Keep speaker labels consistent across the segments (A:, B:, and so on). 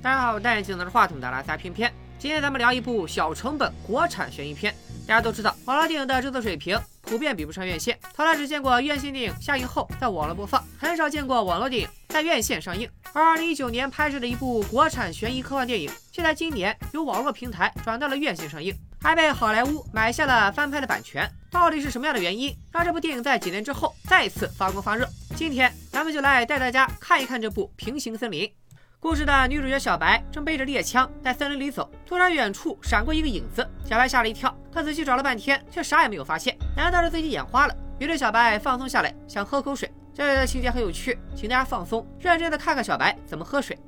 A: 大家好，我戴眼镜拿着话筒的拉萨偏偏。今天咱们聊一部小成本国产悬疑片。大家都知道，网络电影的制作水平普遍比不上院线。从来只见过院线电影下映后在网络播放，很少见过网络电影在院线上映。而二零一九年拍摄的一部国产悬疑科幻电影，却在今年由网络平台转到了院线上映，还被好莱坞买下了翻拍的版权。到底是什么样的原因，让这部电影在几年之后再次发光发热？今天咱们就来带大家看一看这部《平行森林》。故事的女主角小白正背着猎枪在森林里走，突然远处闪过一个影子，小白吓了一跳。她仔细找了半天，却啥也没有发现。难道是自己眼花了？于是小白放松下来，想喝口水。这里的情节很有趣，请大家放松，认真的看看小白怎么喝水。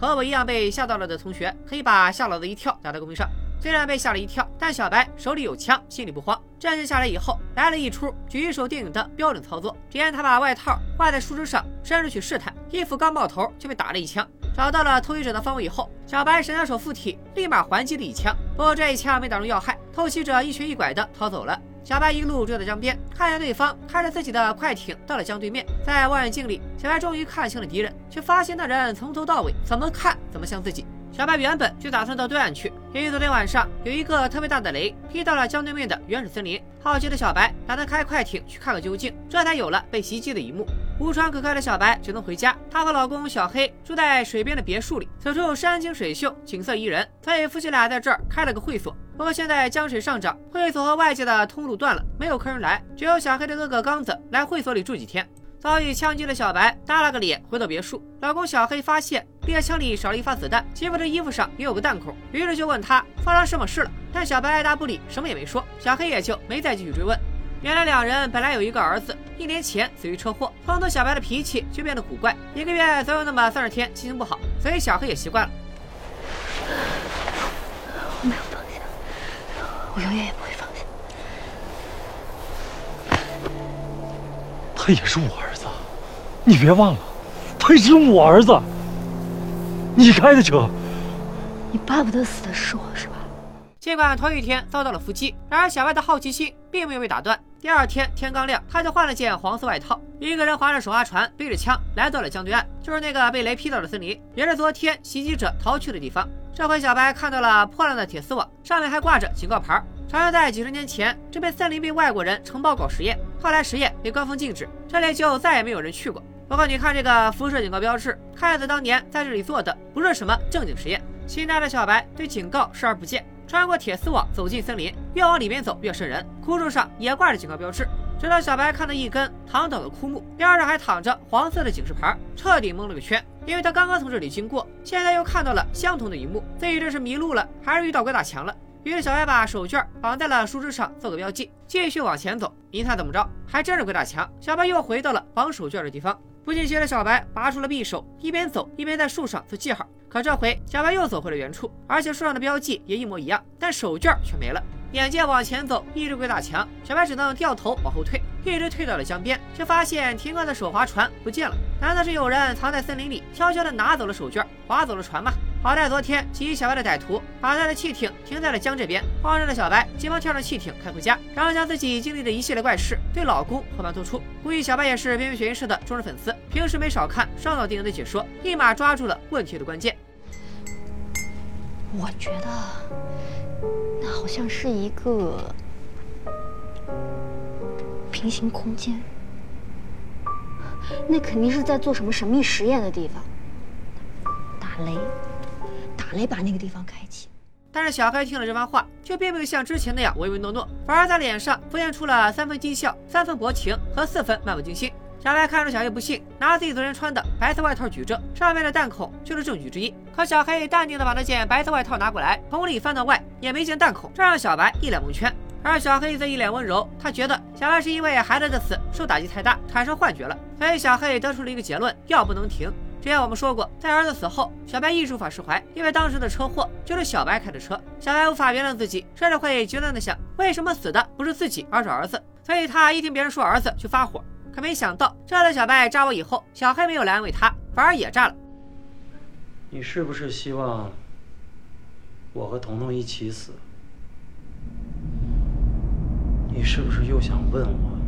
A: 和我一样被吓到了的同学，可以把吓老子一跳打在公屏上。虽然被吓了一跳，但小白手里有枪，心里不慌。镇静下来以后，来了一出举手电影的标准操作。只见他把外套挂在树枝上，伸出去试探，衣服刚冒头就被打了一枪。找到了偷袭者的方位以后，小白神枪手附体，立马还击了一枪。不过这一枪没打中要害，偷袭者一瘸一拐的逃走了。小白一路追到江边，看见对方开着自己的快艇到了江对面，在望远镜里，小白终于看清了敌人，却发现那人从头到尾怎么看怎么像自己。小白原本就打算到对岸去，因为昨天晚上有一个特别大的雷劈到了江对面的原始森林。好奇的小白打算开快艇去看个究竟，这才有了被袭击的一幕。无船可开的小白只能回家。她和老公小黑住在水边的别墅里，此处山清水秀，景色宜人，所以夫妻俩在这儿开了个会所。不过现在江水上涨，会所和外界的通路断了，没有客人来，只有小黑的哥哥刚子来会所里住几天。遭遇枪击的小白耷拉个脸回到别墅，老公小黑发现猎枪里少了一发子弹，媳妇的衣服上也有个弹孔，于是就问他发生什么事了。但小白爱答不理，什么也没说，小黑也就没再继续追问。原来两人本来有一个儿子，一年前死于车祸，从此小白的脾气就变得古怪，一个月总有那么三十天心情不好，所以小黑也习惯了。
B: 我没有放下，我永远也不会
C: 他也是我儿子，你别忘了，他也是我儿子。你开的车，
B: 你巴不得死的是我，是吧？
A: 尽管头一天遭到了伏击，然而小白的好奇心并没有被打断。第二天天刚亮，他就换了件黄色外套，一个人划着手划船，背着枪来到了江对岸，就是那个被雷劈到的森林，也是昨天袭击者逃去的地方。这回小白看到了破烂的铁丝网，上面还挂着警告牌，传说在几十年前这片森林被外国人承包搞实验，后来实验被官方禁止，这里就再也没有人去过。不过你看这个辐射警告标志，看样子当年在这里做的不是什么正经实验。心大的小白对警告视而不见，穿过铁丝网走进森林，越往里面走越瘆人，枯树上也挂着警告标志。直到小白看到一根躺倒的枯木，边上还躺着黄色的警示牌，彻底蒙了个圈。因为他刚刚从这里经过，现在又看到了相同的一幕，自己这是迷路了，还是遇到鬼打墙了？于是小白把手绢绑在了树枝上做个标记，继续往前走。您猜怎么着？还真是鬼打墙！小白又回到了绑手绢的地方。不信邪的小白拔出了匕首，一边走一边在树上做记号。可这回小白又走回了原处，而且树上的标记也一模一样，但手绢却没了。眼见往前走一直鬼打墙，小白只能掉头往后退，一直退到了江边，却发现停靠的手划船不见了。难道是有人藏在森林里，悄悄地拿走了手绢，划走了船吗？好在昨天及小白的歹徒把他的汽艇停在了江这边，慌张的小白急忙跳上汽艇开回家，然后将自己经历的一系列怪事对老公和盘托出。估计小白也是边缘悬疑社的忠实粉丝，平时没少看上岛电影的解说，立马抓住了问题的关键。
B: 我觉得那好像是一个平行空间，那肯定是在做什么神秘实验的地方。打雷。打雷把那个地方开启，
A: 但是小黑听了这番话，却并没有像之前那样唯唯诺诺，反而在脸上浮现出了三分讥笑、三分薄情和四分漫不经心。小白看着小黑不信，拿自己昨天穿的白色外套举证，上面的弹孔就是证据之一。可小黑淡定的把那件白色外套拿过来，从里翻到外也没见弹孔，这让小白一脸蒙圈。而小黑则一脸温柔，他觉得小白是因为孩子的死受打击太大，产生幻觉了。所以小黑得出了一个结论：药不能停。之前我们说过，在儿子死后，小白一直无法释怀，因为当时的车祸就是小白开的车。小白无法原谅自己，甚至会绝望的想，为什么死的不是自己，而是儿子？所以他一听别人说儿子就发火。可没想到，这次小白扎我以后，小黑没有来安慰他，反而也炸了。
D: 你是不是希望我和彤彤一起死？你是不是又想问我，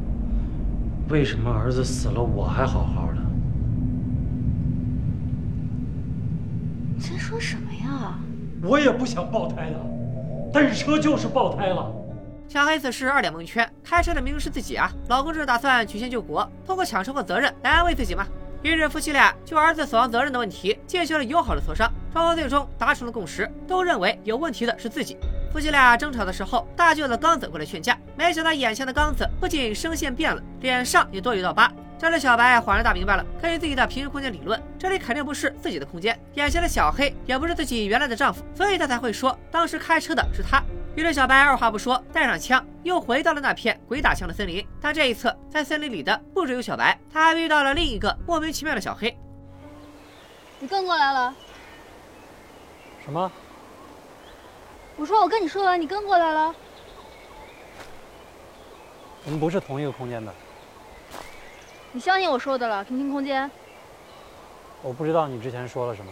D: 为什么儿子死了我还好好的？
B: 你在说什么呀？
C: 我也不想爆胎的，但是车就是爆胎了。
A: 小黑此时二脸蒙圈，开车的明明是自己啊！老公这是打算曲线救国，通过抢车祸责任来安慰自己吗？于是夫妻俩就儿子死亡责任的问题进行了友好的磋商，双方最终达成了共识，都认为有问题的是自己。夫妻俩争吵的时候，大舅子刚子过来劝架，没想到眼前的刚子不仅声线变了，脸上也多一道疤。这时小白恍然大明白了，根据自己的平行空间理论，这里肯定不是自己的空间，眼前的小黑也不是自己原来的丈夫，所以他才会说当时开车的是他。于是小白二话不说，带上枪，又回到了那片鬼打墙的森林。但这一次，在森林里的不只有小白，他还遇到了另一个莫名其妙的小黑。
B: 你跟过来了？
C: 什么？
B: 我说我跟你说完，你跟过来了？
C: 我们不是同一个空间的。
B: 你相信我说的了？平行空间？
C: 我不知道你之前说了什么。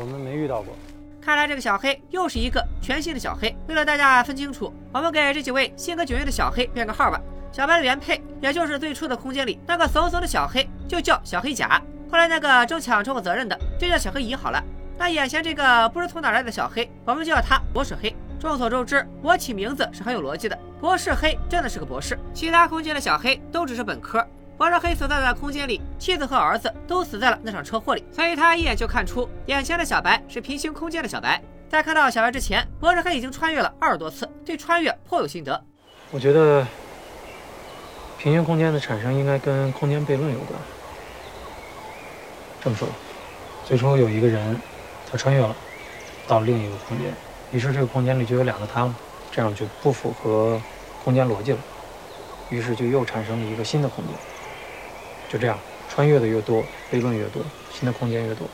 C: 我们没遇到过。
A: 看来这个小黑又是一个全新的小黑。为了大家分清楚，我们给这几位性格迥异的小黑编个号吧。小白的原配，也就是最初的空间里那个怂怂的小黑，就叫小黑甲。后来那个争抢车祸责任的，就叫小黑乙好了。那眼前这个不知从哪来的小黑，我们就叫他博士黑。众所周知，我起名字是很有逻辑的。博士黑真的是个博士，其他空间的小黑都只是本科。博士黑所在的空间里，妻子和儿子都死在了那场车祸里，所以他一眼就看出眼前的小白是平行空间的小白。在看到小白之前，博士黑已经穿越了二十多次，对穿越颇有心得。
C: 我觉得平行空间的产生应该跟空间悖论有关。这么说吧，最初有一个人，他穿越了到另一个空间，于是这个空间里就有两个他了，这样就不符合空间逻辑了，于是就又产生了一个新的空间。就这样，穿越的越多，悖论越多，新的空间越多。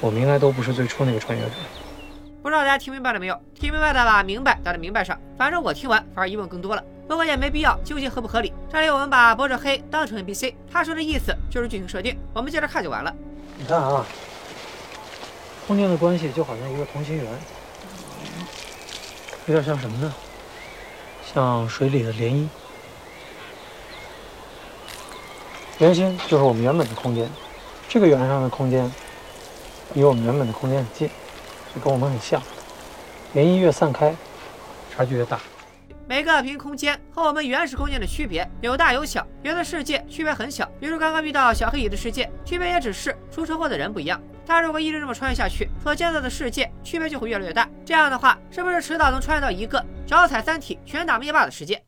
C: 我们应该都不是最初那个穿越者。
A: 不知道大家听明白了没有？听明白的把明白打在明白上。反正我听完反而疑问更多了。不过也没必要纠结合不合理。这里我们把博者黑当成 NPC，他说的意思就是剧情设定，我们接着看就完了。
C: 你看啊，空间的关系就好像一个同心圆，有点像什么呢？像水里的涟漪。圆心就是我们原本的空间，这个圆上的空间离我们原本的空间很近，就跟我们很像。涟漪越散开，差距越大。
A: 每个平行空间和我们原始空间的区别有大有小，有的世界区别很小，比如刚刚遇到小黑蚁的世界，区别也只是出车祸的人不一样。他如果一直这么穿越下去，所建造的世界区别就会越来越大。这样的话，是不是迟早能穿越到一个脚踩三体全打灭霸的世界？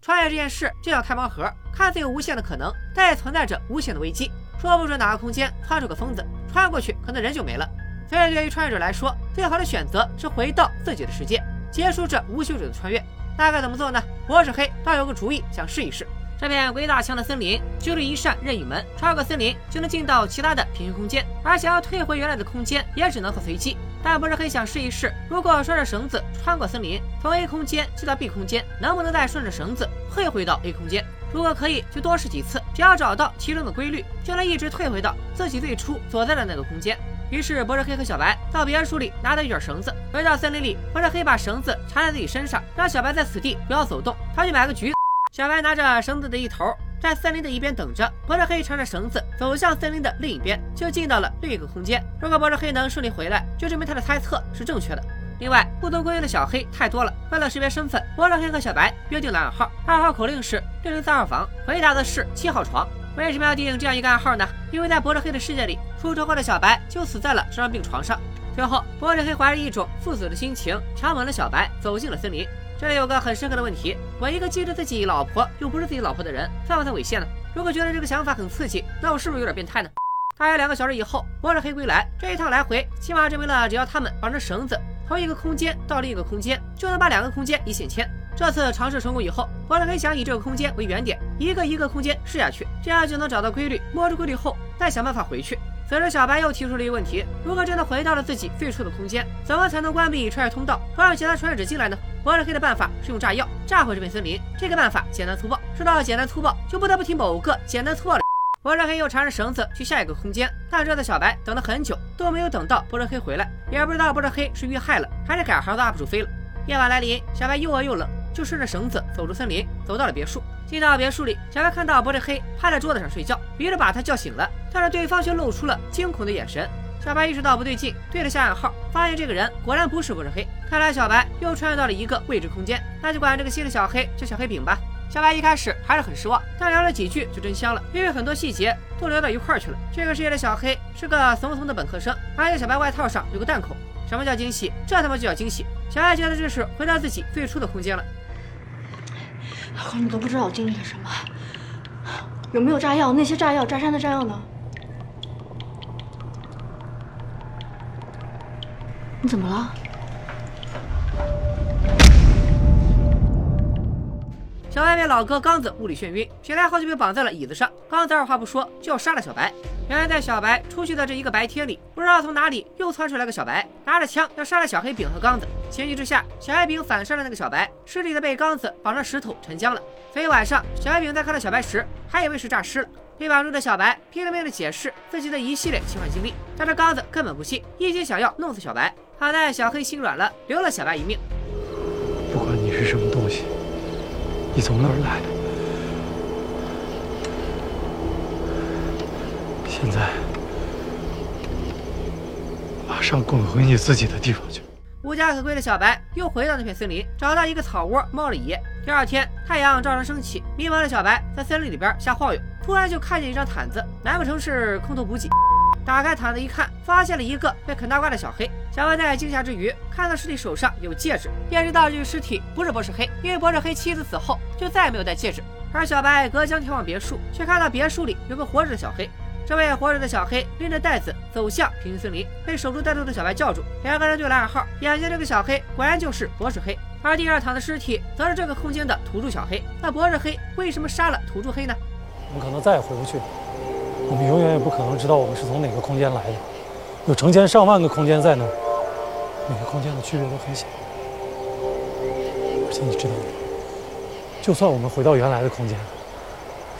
A: 穿越这件事就像开盲盒，看似有无限的可能，但也存在着无限的危机。说不准哪个空间窜出个疯子，穿过去可能人就没了。所以对于穿越者来说，最好的选择是回到自己的世界，结束这无休止的穿越。那该怎么做呢？博士黑倒有个主意，想试一试。这片鬼打墙的森林就是一扇任意门，穿过森林就能进到其他的平行空间，而想要退回原来的空间，也只能做随机。但博士黑想试一试，如果拴着绳子穿过森林，从 A 空间去到 B 空间，能不能再顺着绳子退回到 A 空间？如果可以，就多试几次，只要找到其中的规律，就能一直退回到自己最初所在的那个空间。于是博士黑和小白到别墅里拿到一卷绳子，回到森林里，博士黑把绳子缠在自己身上，让小白在此地不要走动，他去买个橘子。小白拿着绳子的一头，在森林的一边等着。博士黑乘着绳子走向森林的另一边，就进到了另一个空间。如果博士黑能顺利回来，就证明他的猜测是正确的。另外，不同公寓的小黑太多了，为了识别身份，博士黑和小白约定了暗号。暗号口令是六零三号房，回答的是七号床。为什么要定这样一个暗号呢？因为在博士黑的世界里，出车祸的小白就死在了这张病床上。最后，博士黑怀着一种赴死的心情，强吻了小白，走进了森林。这里有个很深刻的问题：我一个记着自己老婆又不是自己老婆的人，算不算猥亵呢？如果觉得这个想法很刺激，那我是不是有点变态呢？大约两个小时以后，博士黑归来，这一趟来回起码证明了，只要他们绑着绳子从一个空间到另一个空间，就能把两个空间一线牵。这次尝试成功以后，博士黑想以这个空间为原点，一个一个空间试下去，这样就能找到规律，摸出规律后再想办法回去。此时，小白又提出了一个问题：如果真的回到了自己最初的空间，怎么才能关闭穿越通道，不让其他穿越者进来呢？博士黑的办法是用炸药炸毁这片森林。这个办法简单粗暴，说到简单粗暴，就不得不提某个简单粗暴的。博士黑又缠着绳子去下一个空间，但这次小白等了很久都没有等到博士黑回来，也不知道博士黑是遇害了还是改行的 UP 主飞了。夜晚来临，小白又饿又冷，就顺着绳子走出森林，走到了别墅。进到别墅里，小白看到博志黑趴在桌子上睡觉，于是把他叫醒了，但是对方却露出了惊恐的眼神。小白意识到不对劲，对了下暗号，发现这个人果然不是博士黑。看来小白又穿越到了一个未知空间，那就管这个新的小黑叫小黑饼吧。小白一开始还是很失望，但聊了几句就真香了，因为很多细节都聊到一块儿去了。这个世界的小黑是个怂怂的本科生，而且小白外套上有个弹孔。什么叫惊喜？这他妈就叫惊喜！小白觉得这是回到自己最初的空间了。
B: 你都不知道我经历了什么，有没有炸药？那些炸药，炸山的炸药呢？你怎么了？
A: 小白被老哥刚子物理眩晕，醒来后就被绑在了椅子上。刚子二话不说就要杀了小白。原来在小白出去的这一个白天里，不知道从哪里又窜出来个小白，拿着枪要杀了小黑饼和刚子。情急之下，小黑饼反杀了那个小白，尸体的被刚子绑上石头沉江了。所以晚上，小黑饼在看到小白时，还以为是诈尸了。被绑住的小白拼了命的解释自己的一系列奇幻经历，但是刚子根本不信，一心想要弄死小白。好在小黑心软了，留了小白一命。
C: 不管你是什么东西，你从哪儿来？现在马上滚回你自己的地方去。
A: 无家可归的小白又回到那片森林，找到一个草窝猫了一夜。第二天，太阳照常升起，迷茫的小白在森林里边瞎晃悠，突然就看见一张毯子，难不成是空投补给？打开毯子一看，发现了一个被啃大瓜的小黑。小白在惊吓之余，看到尸体手上有戒指，便知道这具尸体不是博士黑，因为博士黑妻子死后就再也没有戴戒指。而小白隔江眺望别墅，却看到别墅里有个活着的小黑。这位活着的小黑拎着袋子走向平行森林，被守株待兔的小白叫住，两个人对了暗号。眼前这个小黑果然就是博士黑，而地上躺的尸体则是这个空间的土著小黑。那博士黑为什么杀了土著黑呢？
C: 我们可能再也回不去。我们永远也不可能知道我们是从哪个空间来的，有成千上万个空间在那儿，每个空间的区别都很小。而且你知道吗？就算我们回到原来的空间，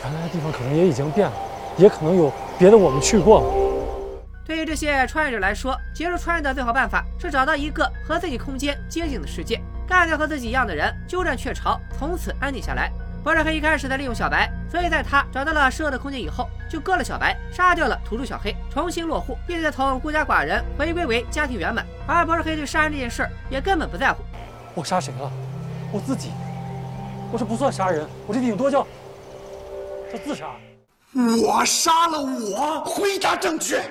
C: 原来的地方可能也已经变了，也可能有别的我们去过了。
A: 对于这些穿越者来说，结束穿越的最好办法是找到一个和自己空间接近的世界，干掉和自己一样的人，鸠占鹊巢，从此安定下来。博士黑一开始在利用小白，所以在他找到了适合的空间以后，就割了小白，杀掉了土著小黑，重新落户，并且从孤家寡人回归为家庭圆满。而博士黑对杀人这件事儿也根本不在乎。
C: 我杀谁了？我自己。我这不算杀人，我这顶多叫叫自杀。
E: 我杀了我，回答正确。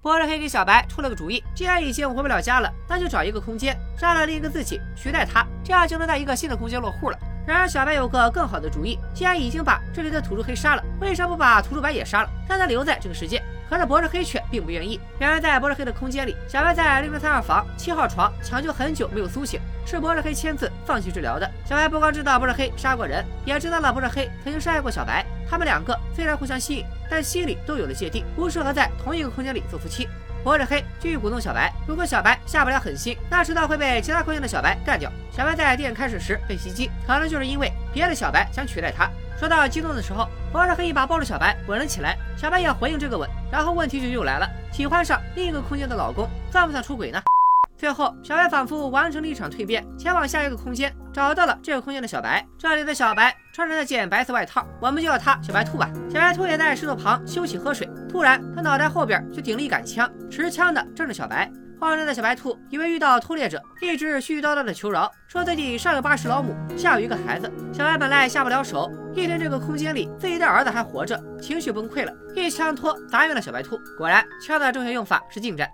A: 博士黑给小白出了个主意，既然已经回不了家了，那就找一个空间，杀了另一个自己，取代他，这样就能在一个新的空间落户了。然而，小白有个更好的主意。既然已经把这里的土著黑杀了，为什么不把土著白也杀了，让他留在这个世界？可是博士黑却并不愿意。原来，在博士黑的空间里，小白在零零三二房七号床抢救很久没有苏醒，是博士黑签字放弃治疗的。小白不光知道博士黑杀过人，也知道了博士黑曾经伤害过小白。他们两个虽然互相吸引，但心里都有了芥蒂，不适合在同一个空间里做夫妻。博士黑继续鼓动小白，如果小白下不了狠心，那迟早会被其他空间的小白干掉。小白在电影开始时被袭击，可能就是因为别的小白想取代他。说到激动的时候，博士黑一把抱住小白，吻了起来。小白也回应这个吻，然后问题就又来了：喜欢上另一个空间的老公，算不算出轨呢？最后，小白仿佛完成了一场蜕变，前往下一个空间，找到了这个空间的小白。这里的小白穿着那件白色外套，我们就叫他小白兔吧。小白兔也在石头旁休息喝水。突然，他脑袋后边就顶了一杆枪，持枪的正是小白。慌张的小白兔以为遇到偷猎者，一直絮絮叨叨的求饶，说自己上有八十老母，下有一个孩子。小白本来下不了手，一听这个空间里自己的儿子还活着，情绪崩溃了，一枪托砸晕了小白兔。果然，枪的正确用法是近战。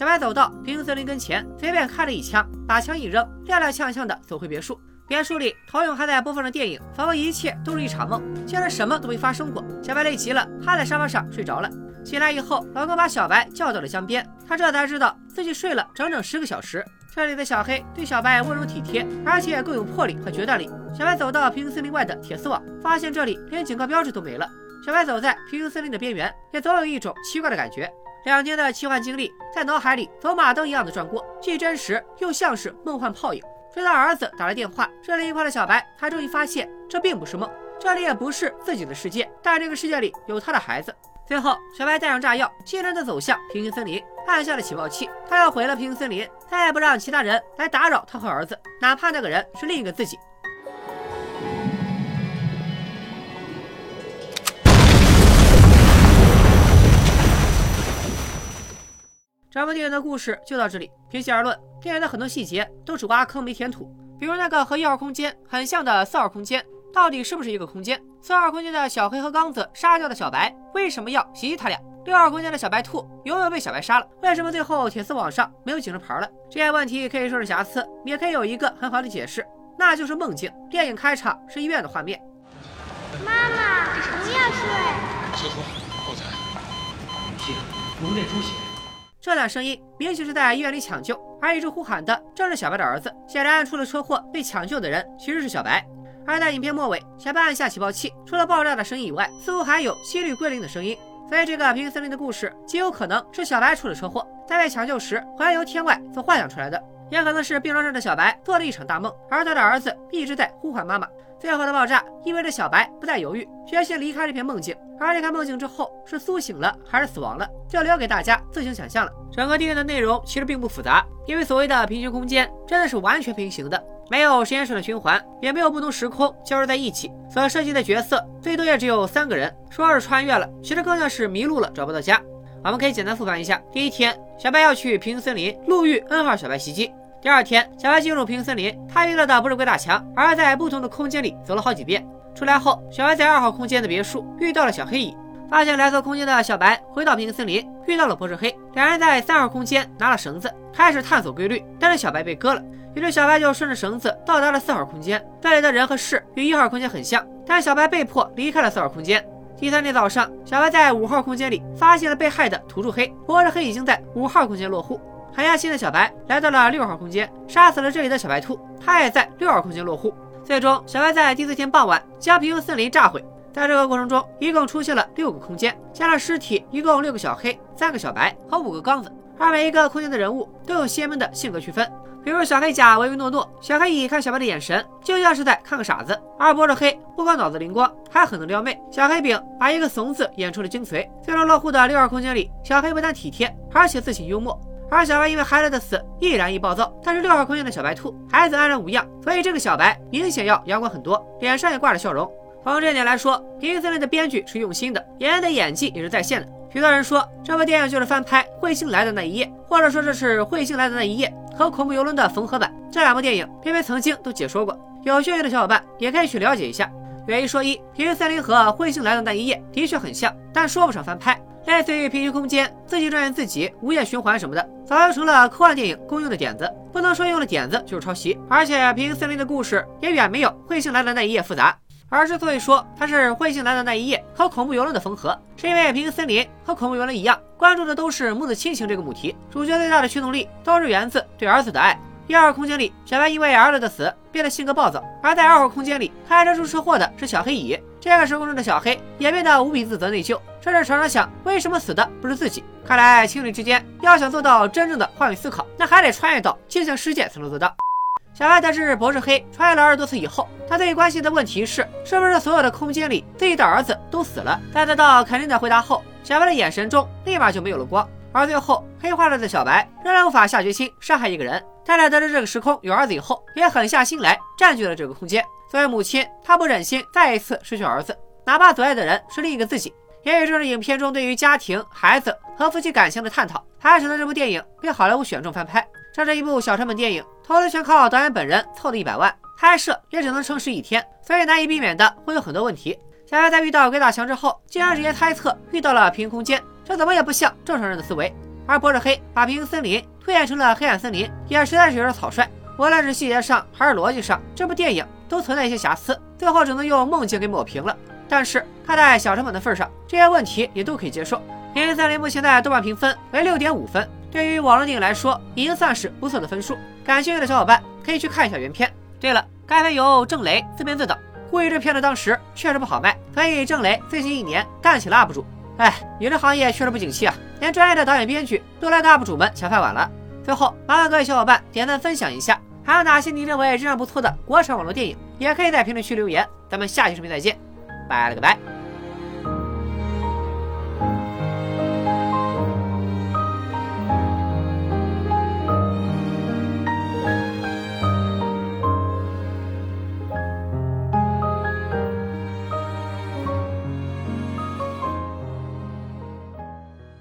A: 小白走到平行森林跟前，随便开了一枪，把枪一扔，踉踉跄跄地走回别墅。别墅里，陶勇还在播放着电影，仿佛一切都是一场梦，竟然什么都没发生过。小白累极了，趴在沙发上睡着了。醒来以后，老公把小白叫到了江边，他这才知道自己睡了整整十个小时。这里的小黑对小白温柔体贴，而且更有魄力和决断力。小白走到平行森林外的铁丝网，发现这里连警告标志都没了。小白走在平行森林的边缘，也总有一种奇怪的感觉。两年的奇幻经历在脑海里走马灯一样的转过，既真实又像是梦幻泡影。直到儿子打来电话，这另一块的小白才终于发现这并不是梦，这里也不是自己的世界，但这个世界里有他的孩子。最后，小白带上炸药，艰难的走向平行森林，按下了起爆器。他要毁了平行森林，再也不让其他人来打扰他和儿子，哪怕那个人是另一个自己。整部电影的故事就到这里。平心而论，电影的很多细节都只挖坑没填土，比如那个和一号空间很像的四号空间，到底是不是一个空间？四号空间的小黑和刚子杀掉的小白，为什么要袭击他俩？六号空间的小白兔有没有被小白杀了？为什么最后铁丝网上没有警示牌了？这些问题可以说是瑕疵，也可以有一个很好的解释，那就是梦境。电影开场是医院的画面。
F: 妈妈，不要睡。
E: 车祸，后财。
D: 停，颅内出血。
A: 这段声音明显是在医院里抢救，而一直呼喊的正是小白的儿子。显然，出了车祸被抢救的人其实是小白。而在影片末尾，小白按下起爆器，除了爆炸的声音以外，似乎还有心率归零的声音。所以，这个平行森林的故事极有可能是小白出了车祸，在被抢救时环游天外所幻想出来的，也可能是病床上的小白做了一场大梦，而他的儿子一直在呼唤妈妈。最后的爆炸意味着小白不再犹豫，决心离开这片梦境。而离开梦境之后，是苏醒了还是死亡了，就留给大家自行想象了。整个电影的内容其实并不复杂，因为所谓的平行空间真的是完全平行的，没有时间上的循环，也没有不同时空交织在一起。所涉及的角色最多也只有三个人，说是穿越了，其实更像是迷路了，找不到家。我们可以简单复盘一下：第一天，小白要去平行森林，路遇 N 号小白袭击。第二天，小白进入平行森林，他遇到的不是鬼打墙，而是在不同的空间里走了好几遍。出来后，小白在二号空间的别墅遇到了小黑蚁，发现蓝色空间的小白回到平行森林，遇到了博士黑，两人在三号空间拿了绳子，开始探索规律，但是小白被割了，于是小白就顺着绳子到达了四号空间，这里的人和事与一号空间很像，但小白被迫离开了四号空间。第三天早上，小白在五号空间里发现了被害的土著黑，博士黑已经在五号空间落户。狠下心的小白来到了六号空间，杀死了这里的小白兔。他也在六号空间落户。最终，小白在第四天傍晚将平行森林炸毁。在这个过程中，一共出现了六个空间，加上尸体，一共六个小黑、三个小白和五个刚子。而每一个空间的人物都有鲜明的性格区分。比如小黑甲唯唯诺诺，小黑乙看小白的眼神就像是在看个傻子；而博士黑不光脑子灵光，还很能撩妹。小黑丙把一个怂字演出了精髓。最终落户的六号空间里，小黑不但体贴，而且自信幽默。而小白因为孩子的死易燃易暴躁，但是六号空间的小白兔孩子安然无恙，所以这个小白明显要阳光很多，脸上也挂着笑容。从这点来说，平行森林的编剧是用心的，演员的演技也是在线的。许多人说这部电影就是翻拍《彗星来的那一夜》，或者说这是《彗星来的那一夜》和《恐怖游轮》的缝合版。这两部电影偏偏曾经都解说过，有兴趣的小伙伴也可以去了解一下。有一说一，平行森林和《彗星来的那一夜》的确很像，但说不上翻拍。类似于平行空间、自己转自己、无限循环什么的，早就成了科幻电影公用的点子。不能说用了点子就是抄袭，而且平行森林的故事也远没有《彗星来的那一夜》复杂。而之所以说它是《彗星来的那一夜》和恐怖游轮的缝合，是因为平行森林和恐怖游轮一样，关注的都是母子亲情这个母题，主角最大的驱动力都是源自对儿子的爱。一号空间里，小白因为儿子的死变得性格暴躁；而在二号空间里，开车出车祸的是小黑蚁。这个时空中的小黑也变得无比自责内疚，甚至常常想：为什么死的不是自己？看来情侣之间要想做到真正的换位思考，那还得穿越到镜像世界才能做到。小白得知博士黑穿越了二十多次以后，他最关心的问题是：是不是所有的空间里自己的儿子都死了？在得到肯定的回答后，小白的眼神中立马就没有了光。而最后，黑化了的小白仍然无法下决心杀害一个人。太太得知这个时空有儿子以后，也狠下心来占据了这个空间。作为母亲，她不忍心再一次失去儿子，哪怕所爱的人是另一个自己。也许正是影片中对于家庭、孩子和夫妻感情的探讨，才使得这部电影被好莱坞选中翻拍。这是一部小成本电影，投资全靠导演本人凑的一百万，拍摄也只能撑十几天，所以难以避免的会有很多问题。小白在遇到鬼打墙之后，竟然直接猜测遇到了平行空间，这怎么也不像正常人的思维。而博士黑把平行森林推演成了黑暗森林，也实在是有点草率。无论是细节上还是逻辑上，这部电影都存在一些瑕疵，最后只能用梦境给抹平了。但是看在小成本的份上，这些问题也都可以接受。《平行森林》目前在豆瓣评分为六点五分，对于网络电影来说，已经算是不错的分数。感兴趣的小伙伴可以去看一下原片。对了，该片由郑雷自编自导，估计这片子当时确实不好卖，所以郑雷最近一年干起了 UP 主。哎，影视行业确实不景气啊，连专业的导演编剧都来大 UP 主们抢饭碗了。最后，麻烦各位小伙伴点赞分享一下。还有哪些你认为质量不错的国产网络电影？也可以在评论区留言。咱们下期视频再见，拜了个拜。